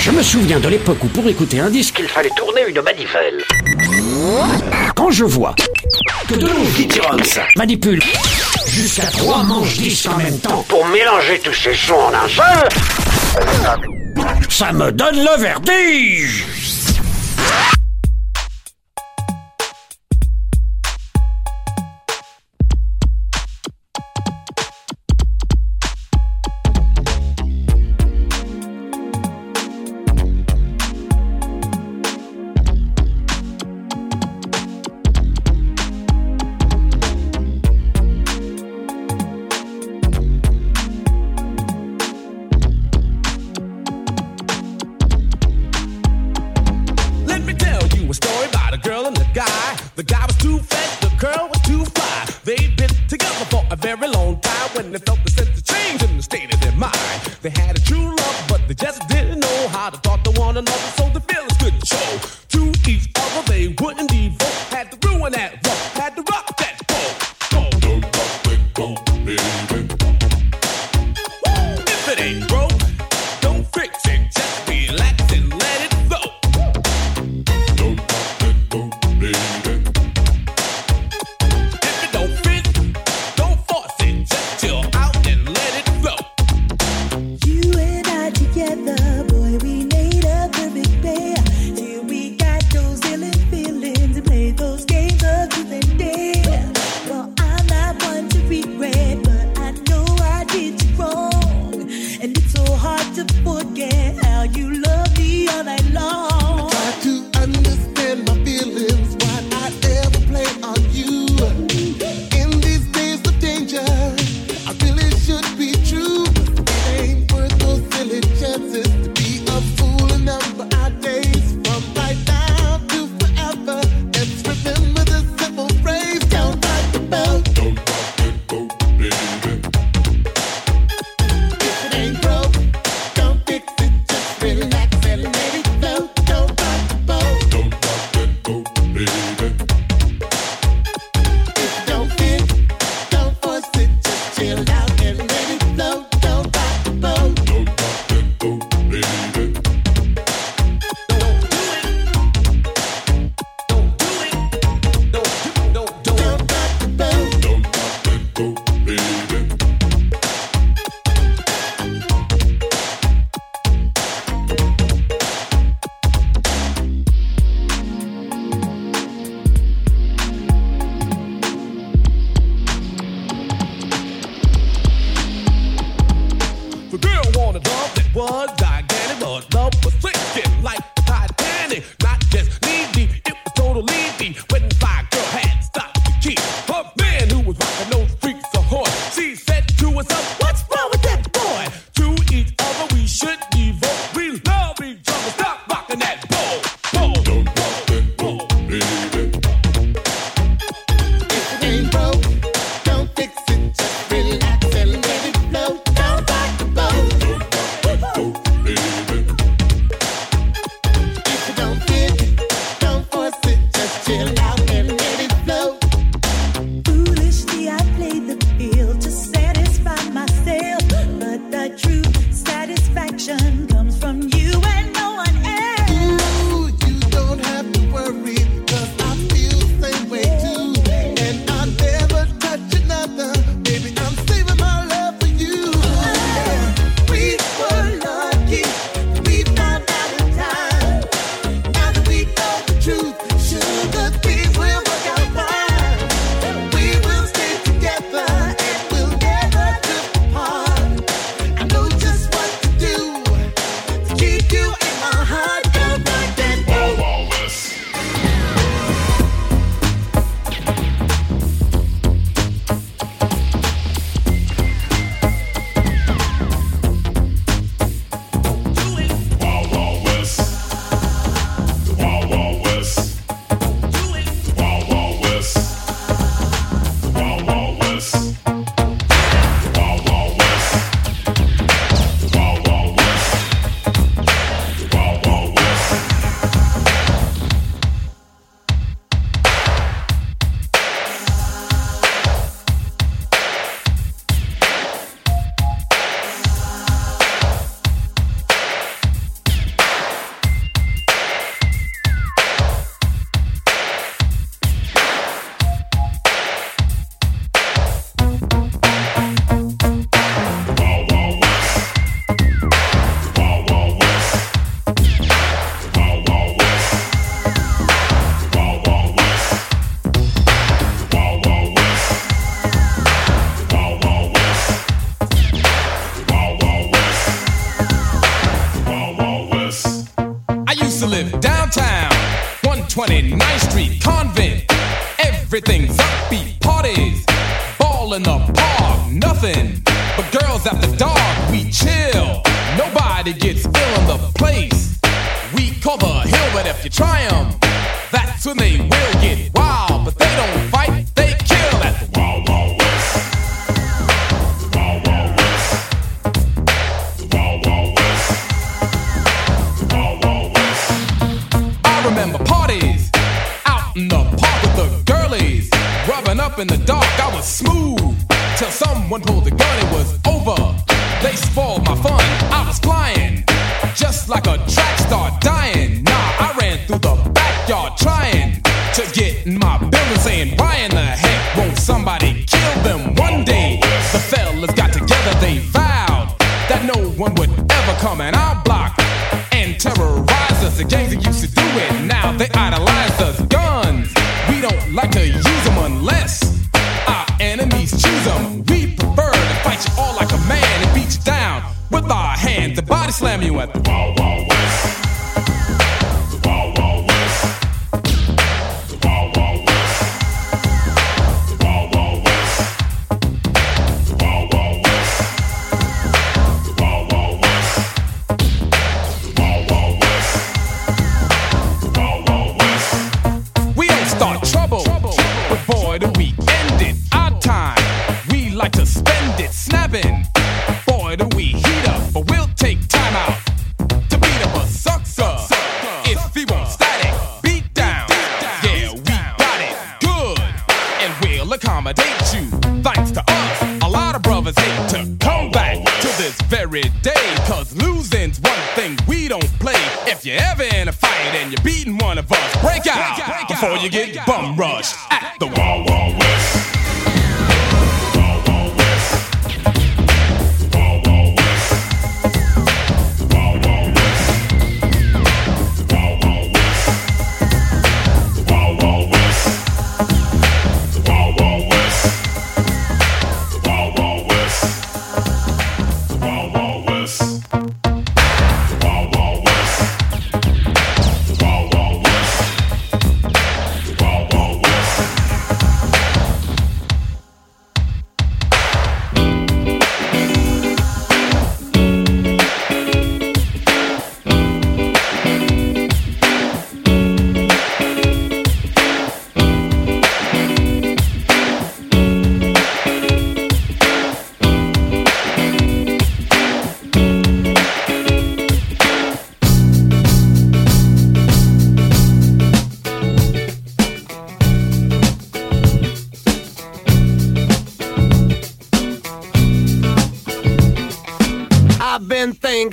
Je me souviens de l'époque où pour écouter un disque, il fallait tourner une manivelle. Quand je vois que de longues manipulent jusqu'à trois manches disques en même temps pour mélanger tous ces sons en un seul, ça me donne le vertige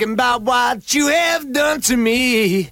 thinking about what you have done to me.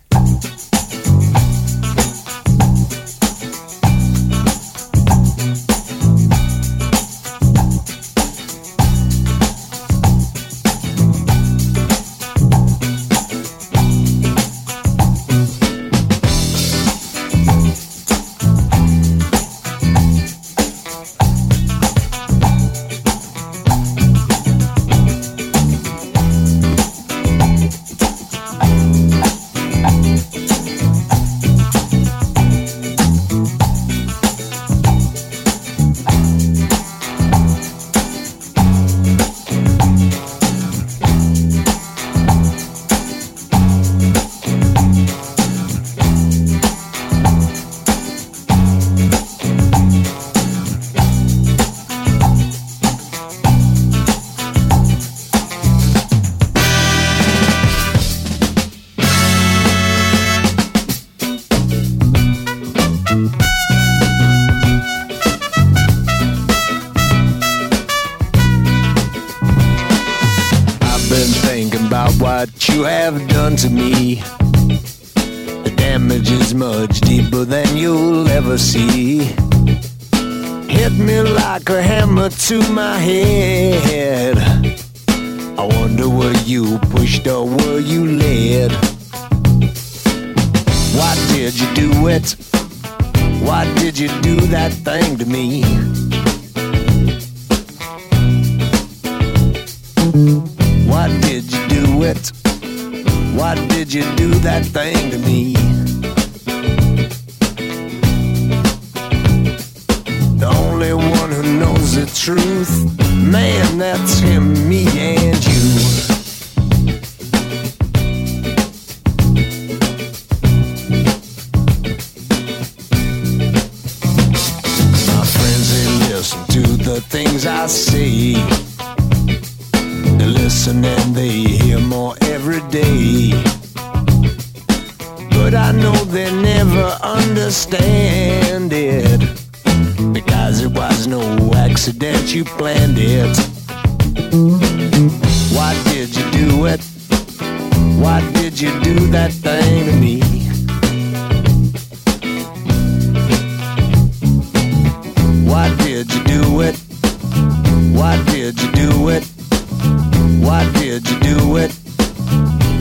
You do it?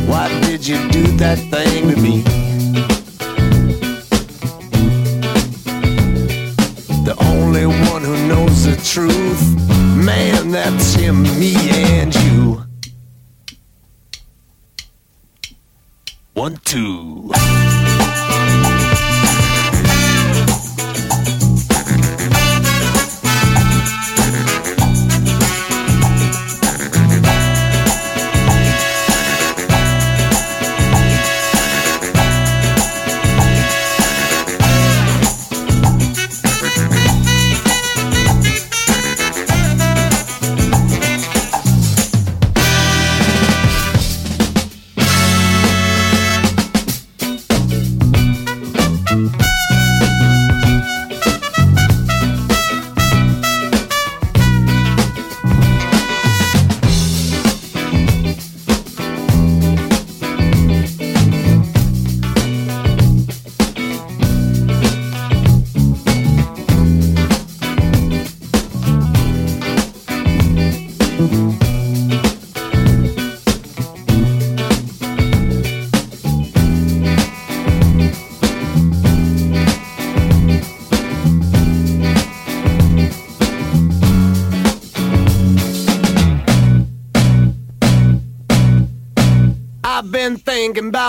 Why did you do that thing to me? The only one who knows the truth, man, that's him, me, and you. One, two.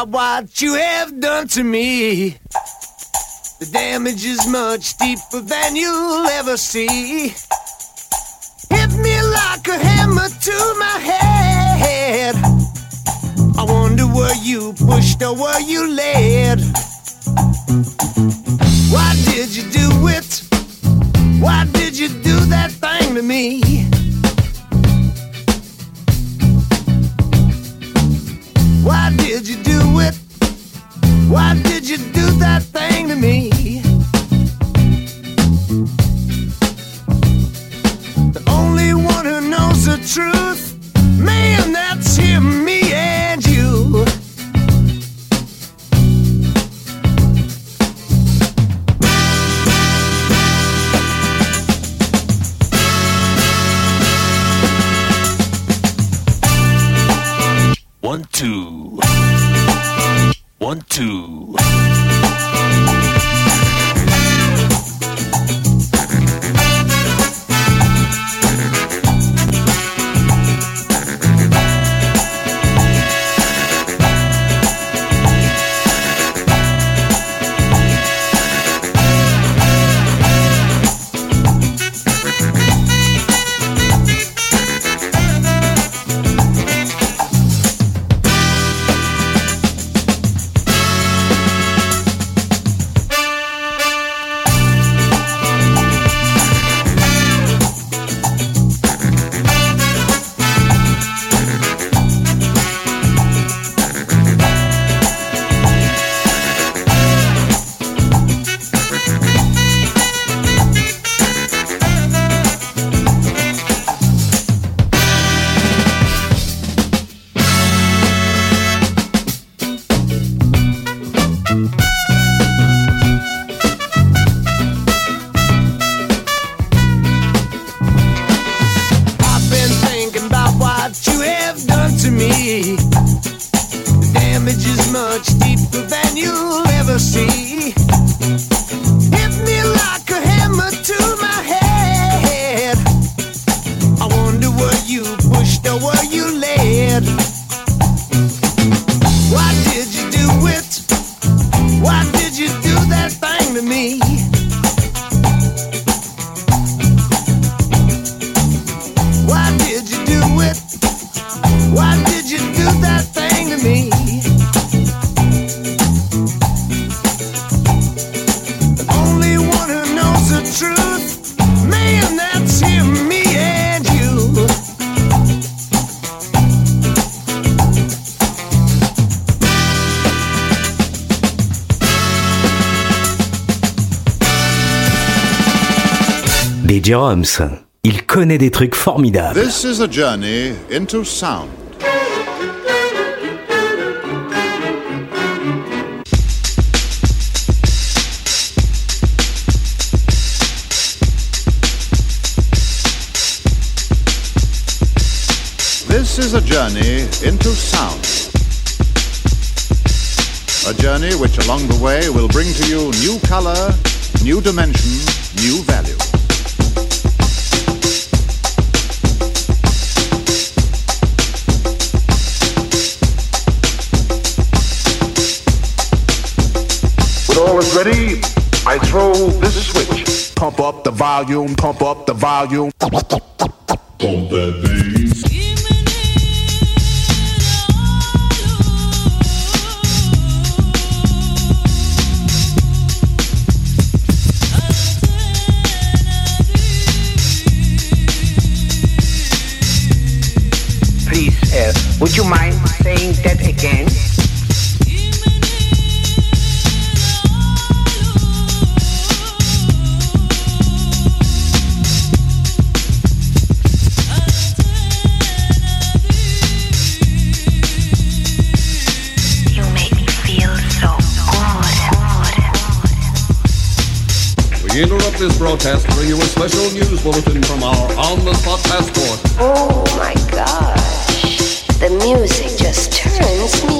What you have done to me. The damage is much deeper than you'll ever see. Hit me like a hammer to my head. I wonder were you pushed or were you led? Why did you do it? Why did you do that thing to me? Why did you do it? Why did you do that thing to me? The only one who knows the truth, One, two. B.J. Roms, il connaît des trucs formidables. This is a journey into sound. This is a journey into sound. A journey which along the way will bring to you new color, new dimension, new value. Throw this switch. Pump up the volume, pump up the volume. Broadcast bring you a special news bulletin from our on-the-spot passport. Oh my gosh. The music just turns me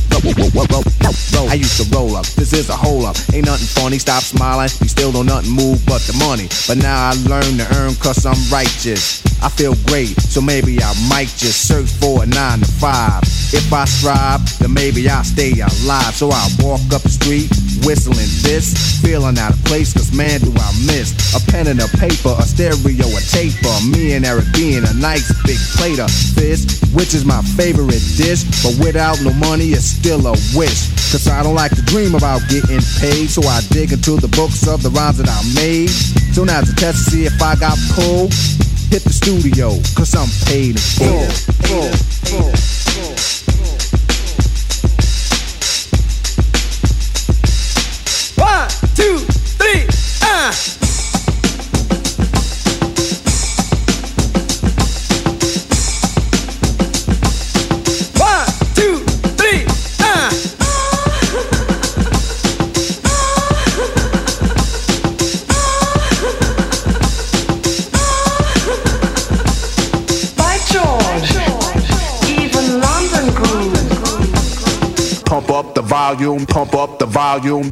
I used to roll up. This is a hole up. Ain't nothing funny. Stop smiling. We still don't nothing move but the money. But now I learn to earn cause I'm righteous. I feel great, so maybe I might just search for a nine to five. If I strive, then maybe I'll stay alive. So I walk up the street, whistling this, feeling out of place, cause man, do I miss a pen and a paper, a stereo, a taper. Me and Eric being a nice big plate of fish, which is my favorite dish. But without no money, it's still a wish. Cause I don't like to dream about getting paid, so I dig into the books of the rhymes that I made. So now's a test to see if I got pulled. Hit the studio, cause I'm paid in full, full. Volume, pump up the volume.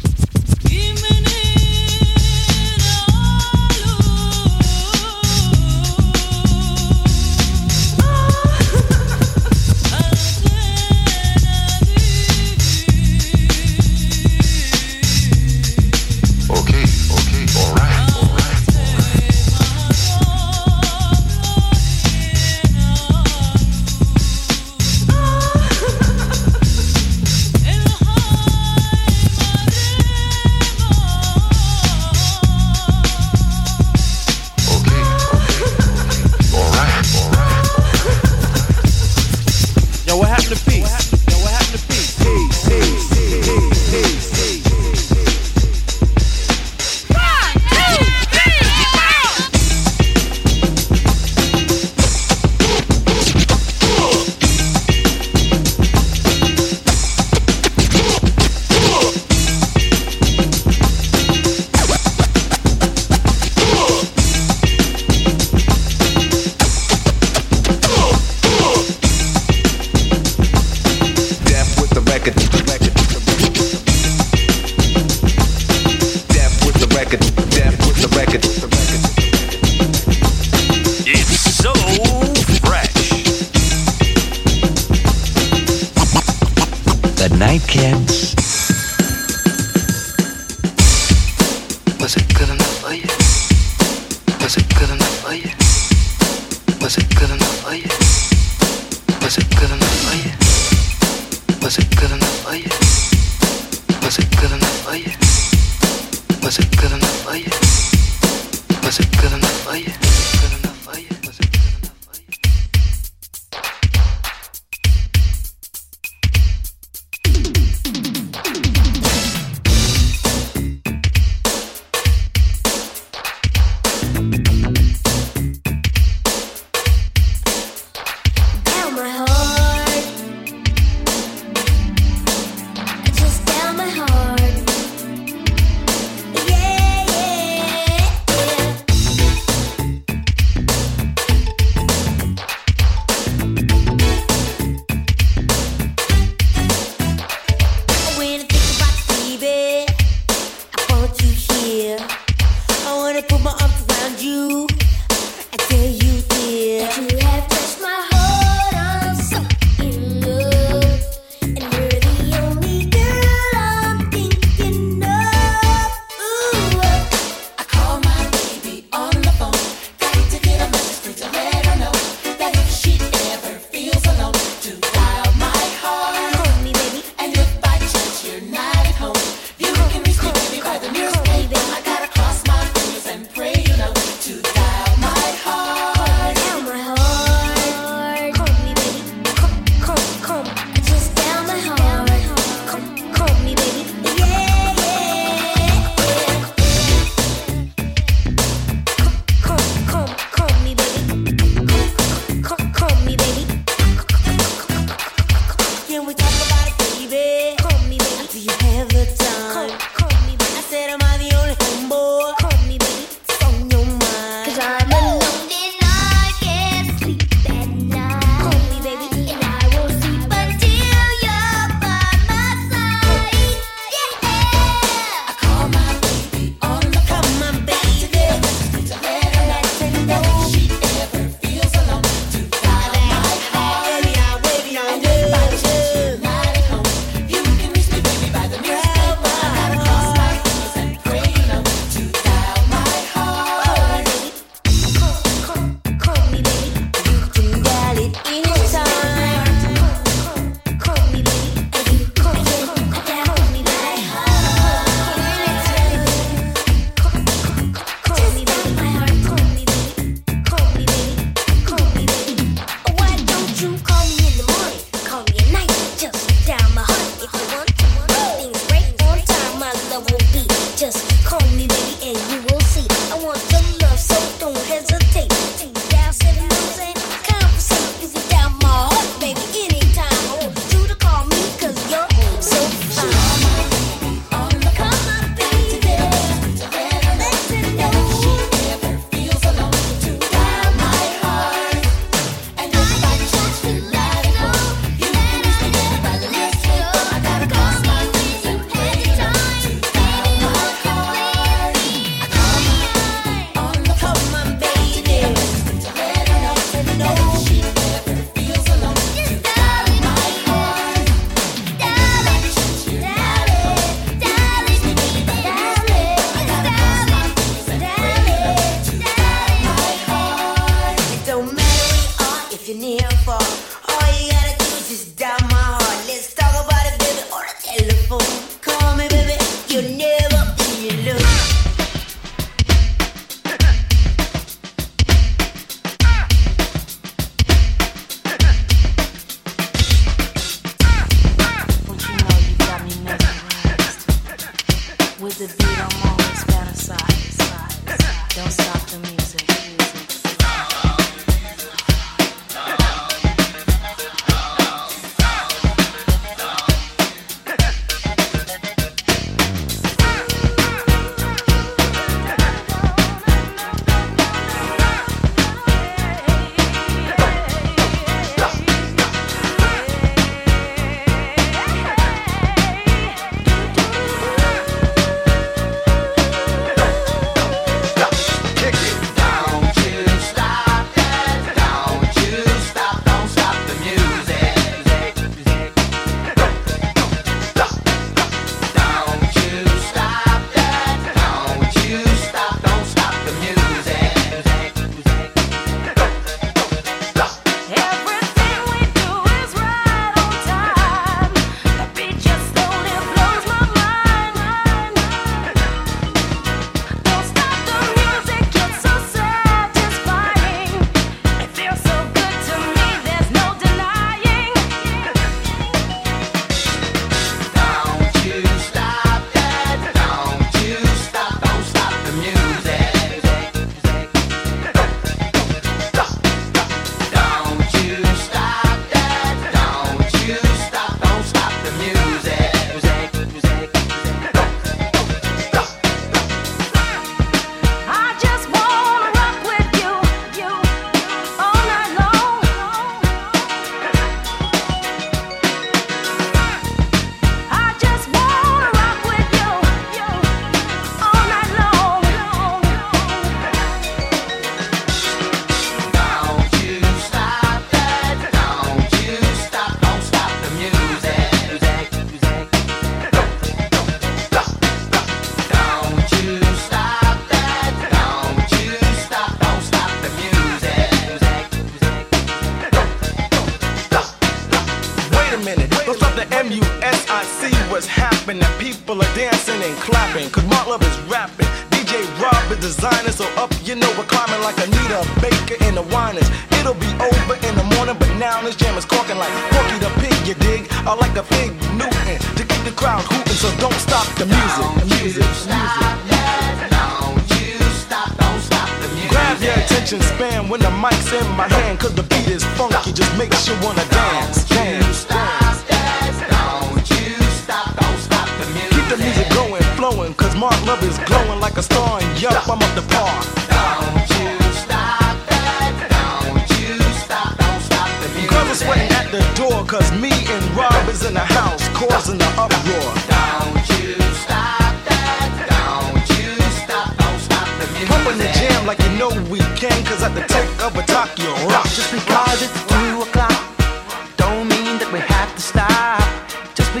record, death with the record.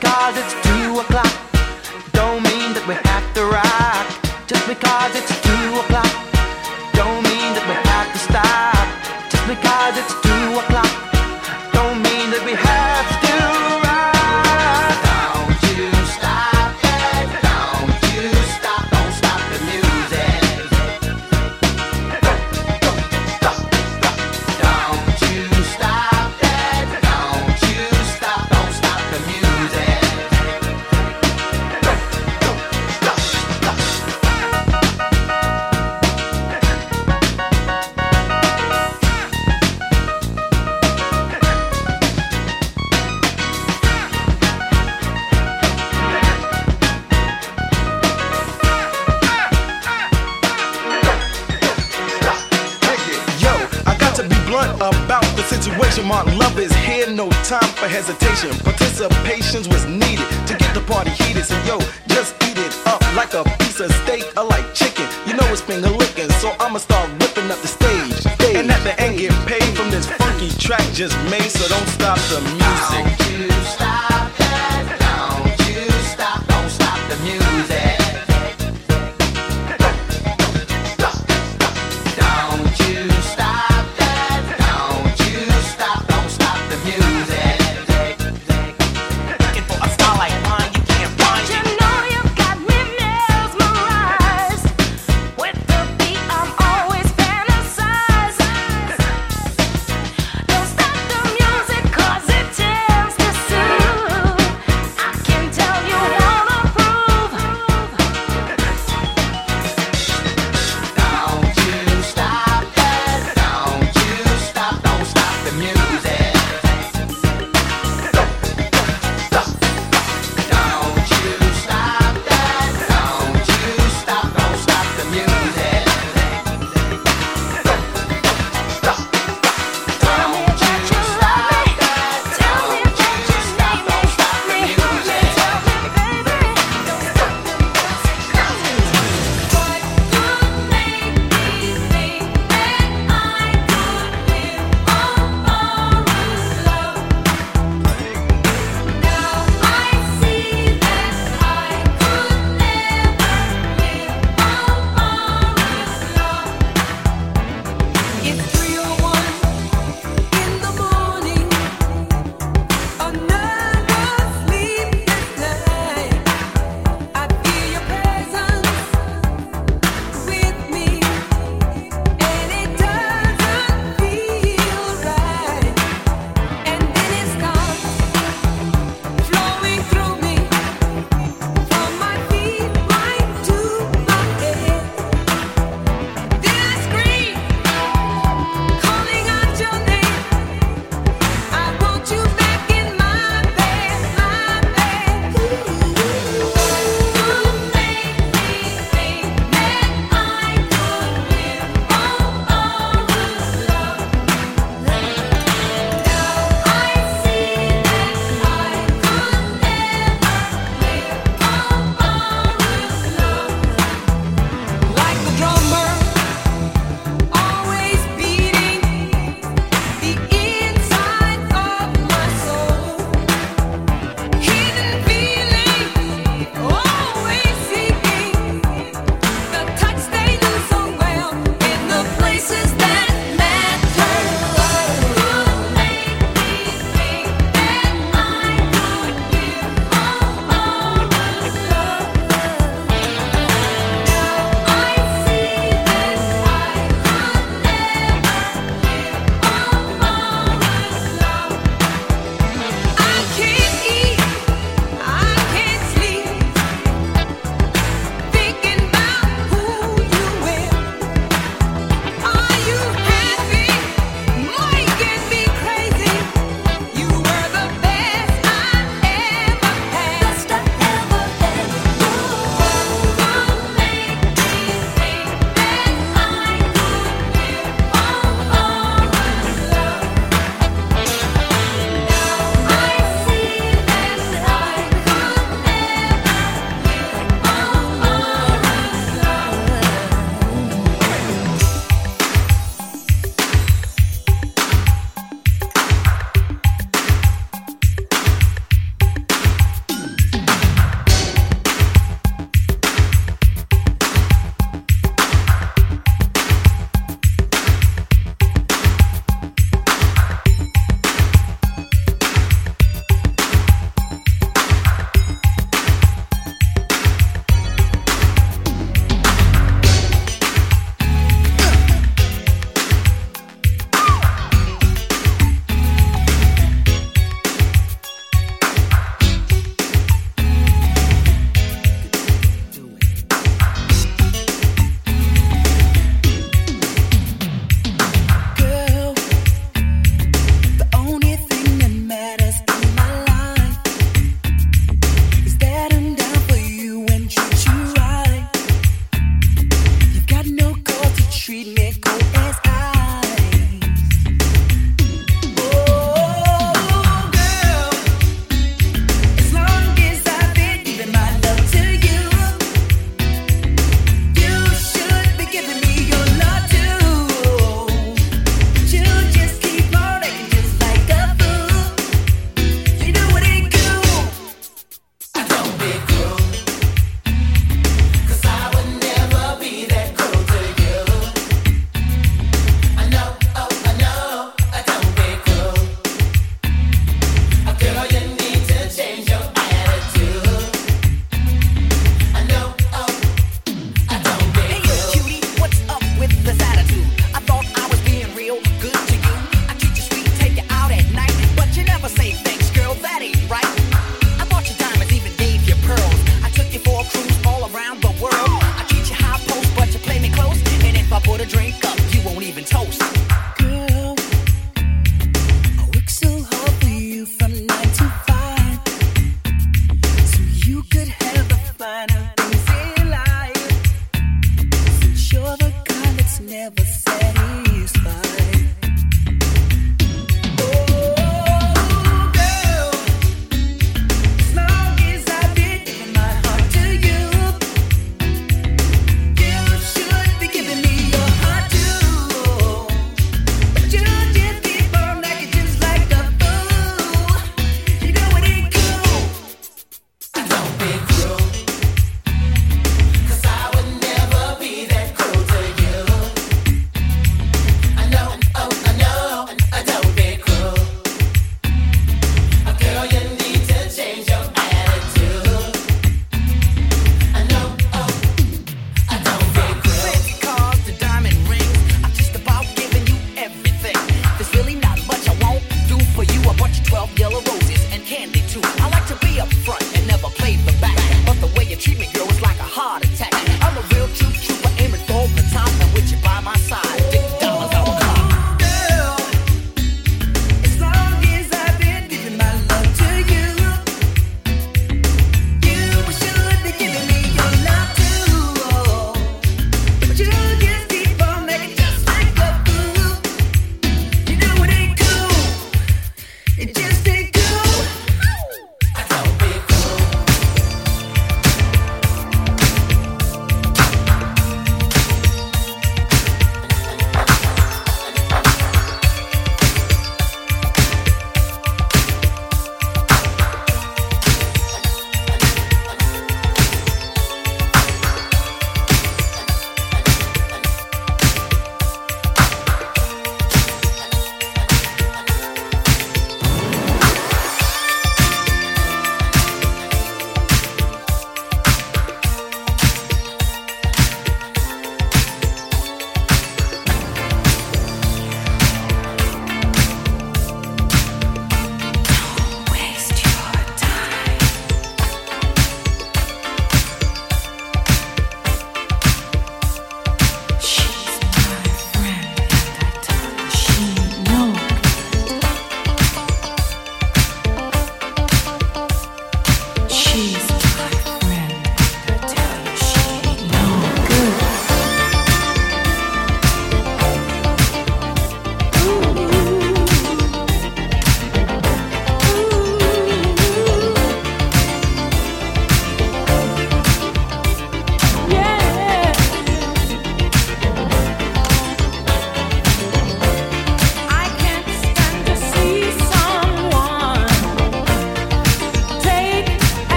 because it's two o'clock. Don't mean that we have to rock. Just because it's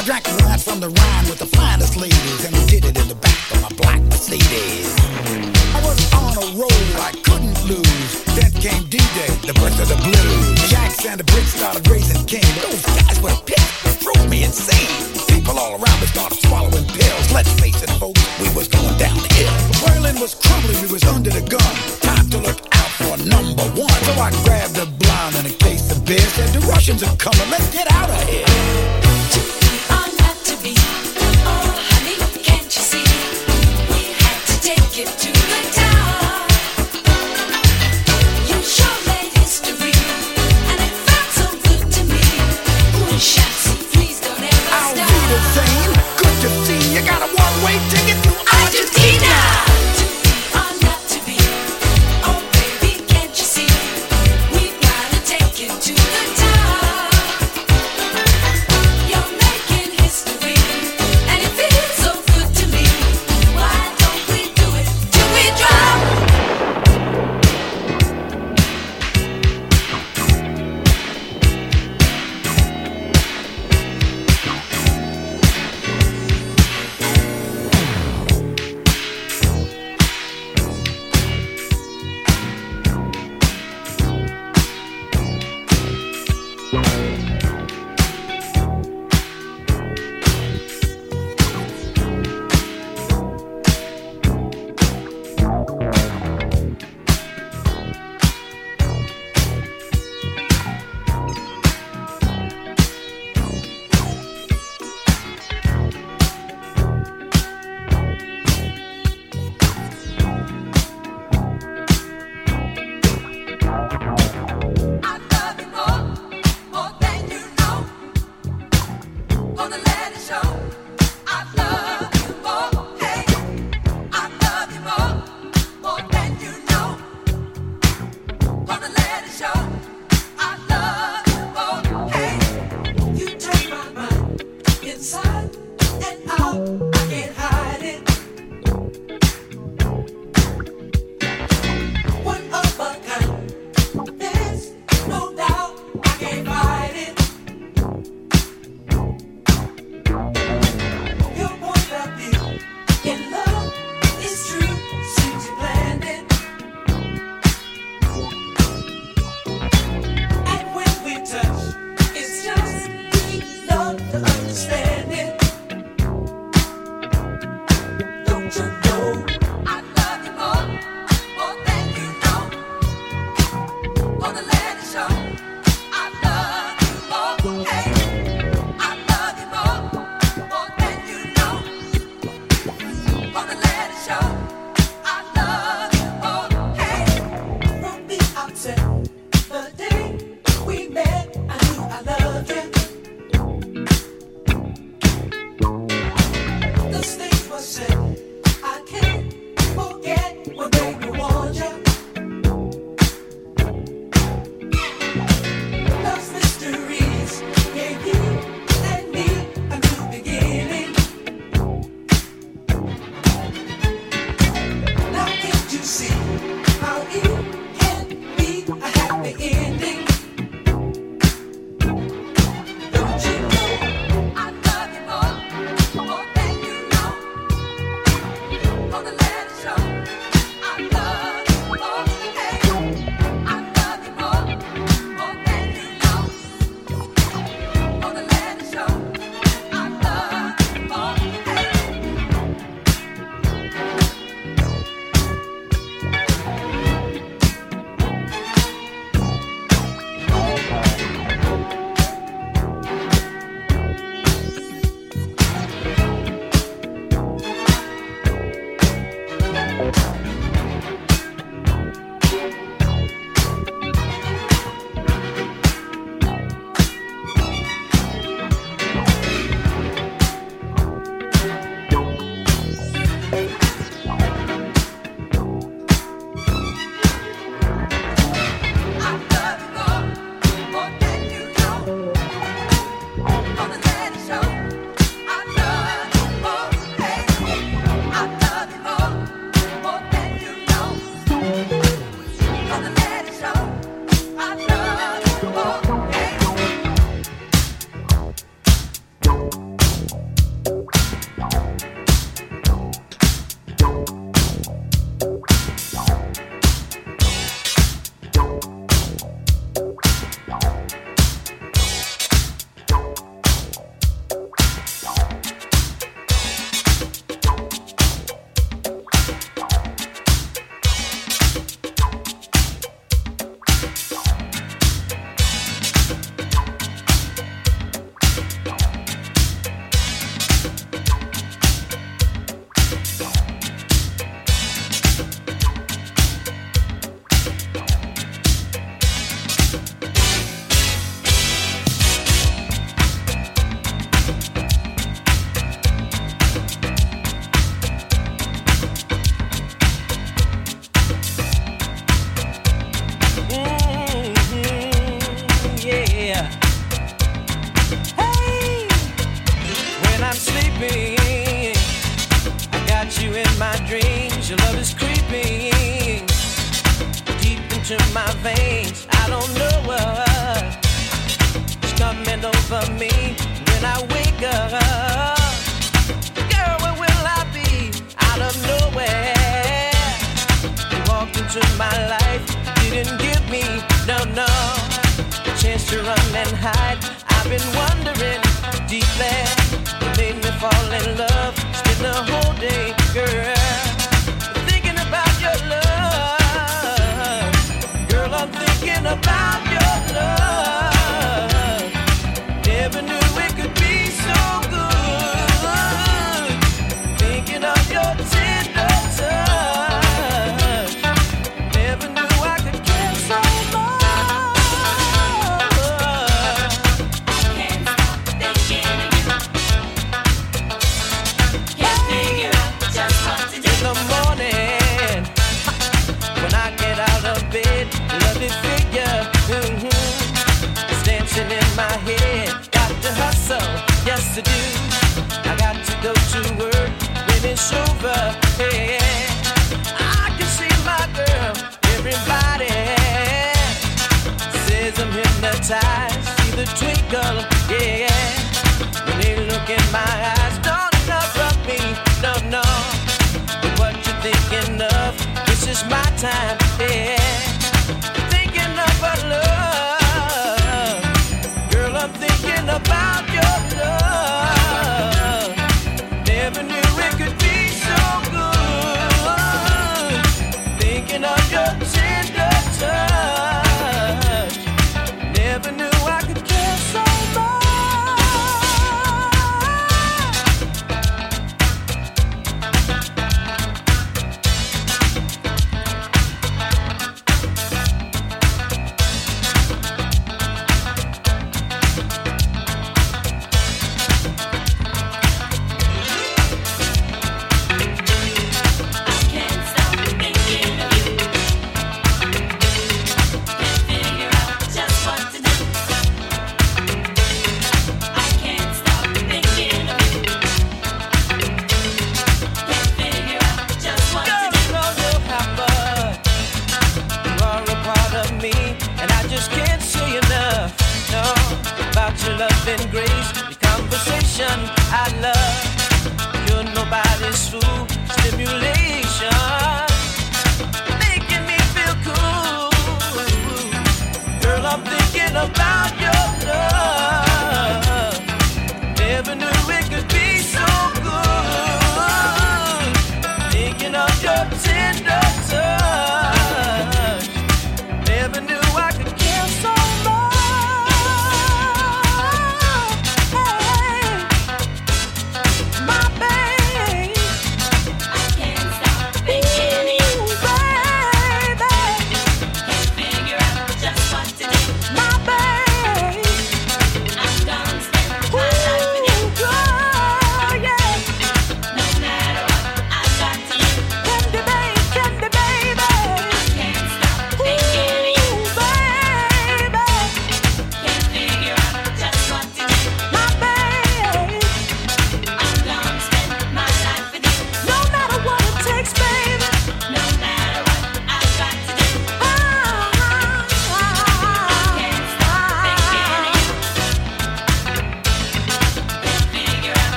I drank wine from the Rhine with the finest ladies, and I did it in the back of my black Mercedes. I was on a roll I couldn't lose. Then came D-Day, the birth of the blues. Yanks and the Brits started raising King. Those guys were pissed, they threw me insane. People all around me started swallowing pills. Let's face it, folks, we was going downhill. Berlin was crumbling, we was under the gun. Time to look out for number one. So I grabbed a blind and a case of beer. Said the Russians are coming, let's get out of here. it to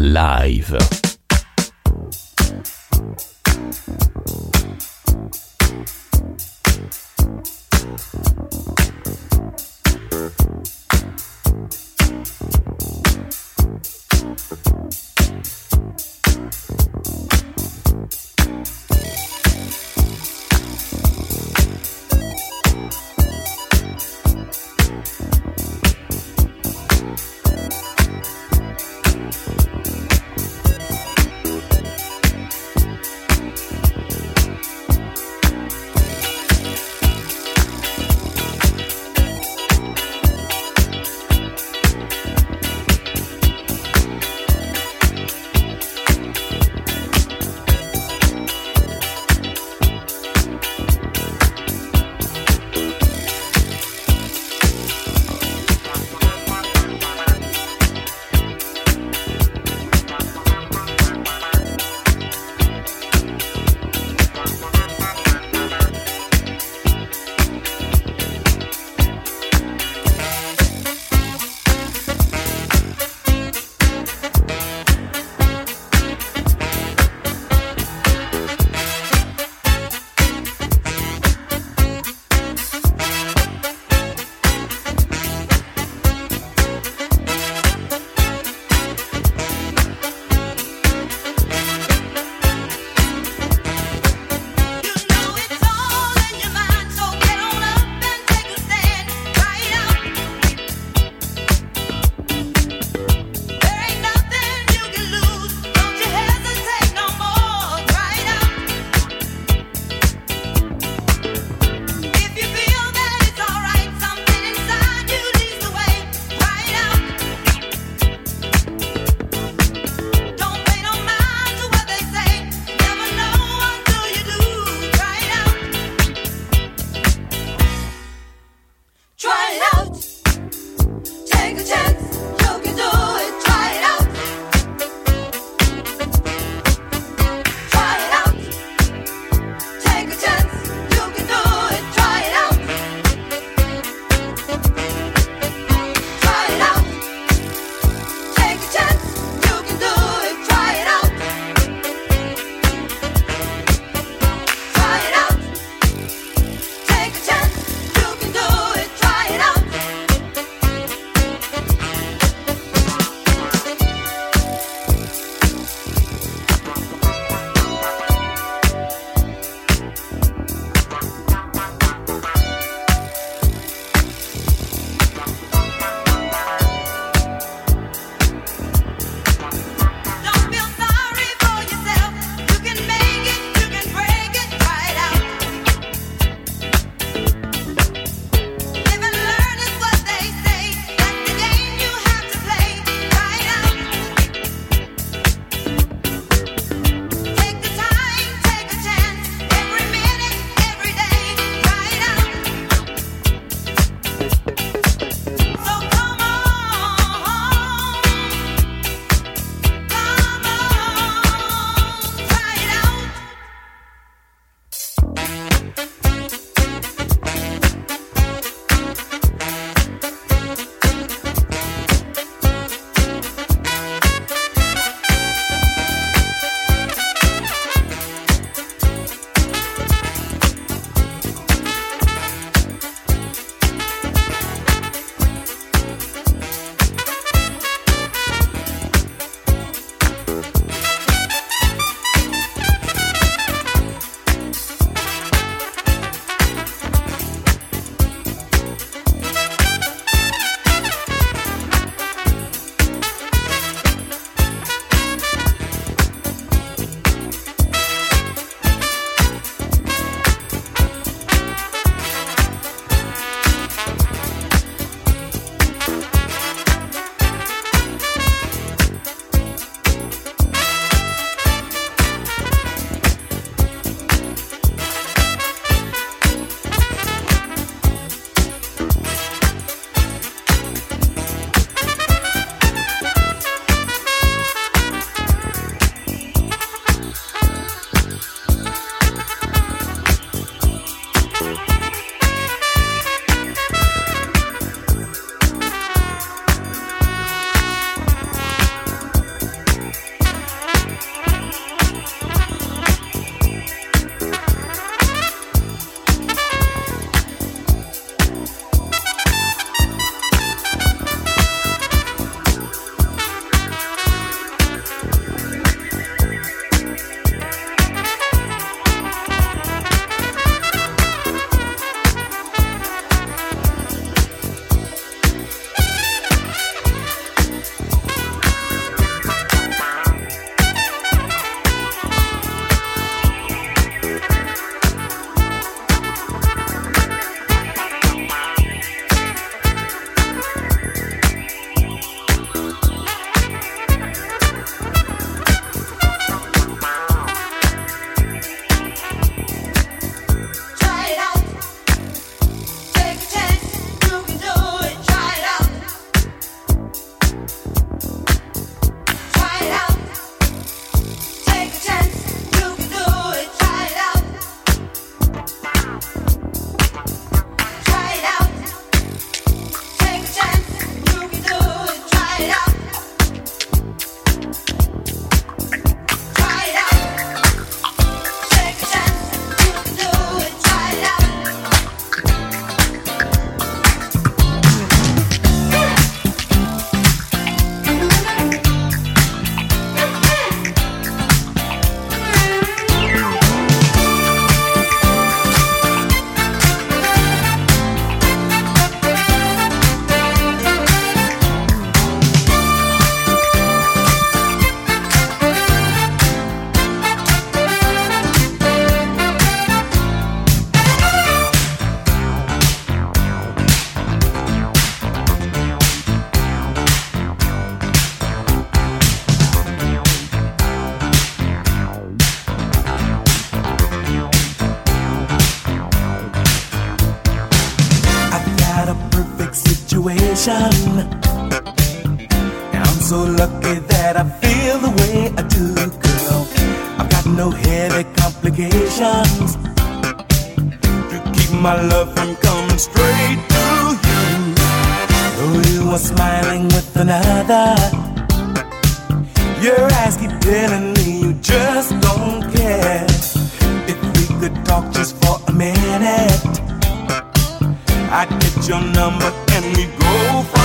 live. attention. And I'm so lucky that I feel the way I do, girl. I've got no heavy complications to keep my love from coming straight to you. Though you are smiling with another, your eyes keep telling me you just don't care. If we could talk just for a minute. I get your number and we go from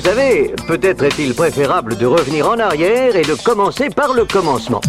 Vous savez, peut-être est-il préférable de revenir en arrière et de commencer par le commencement.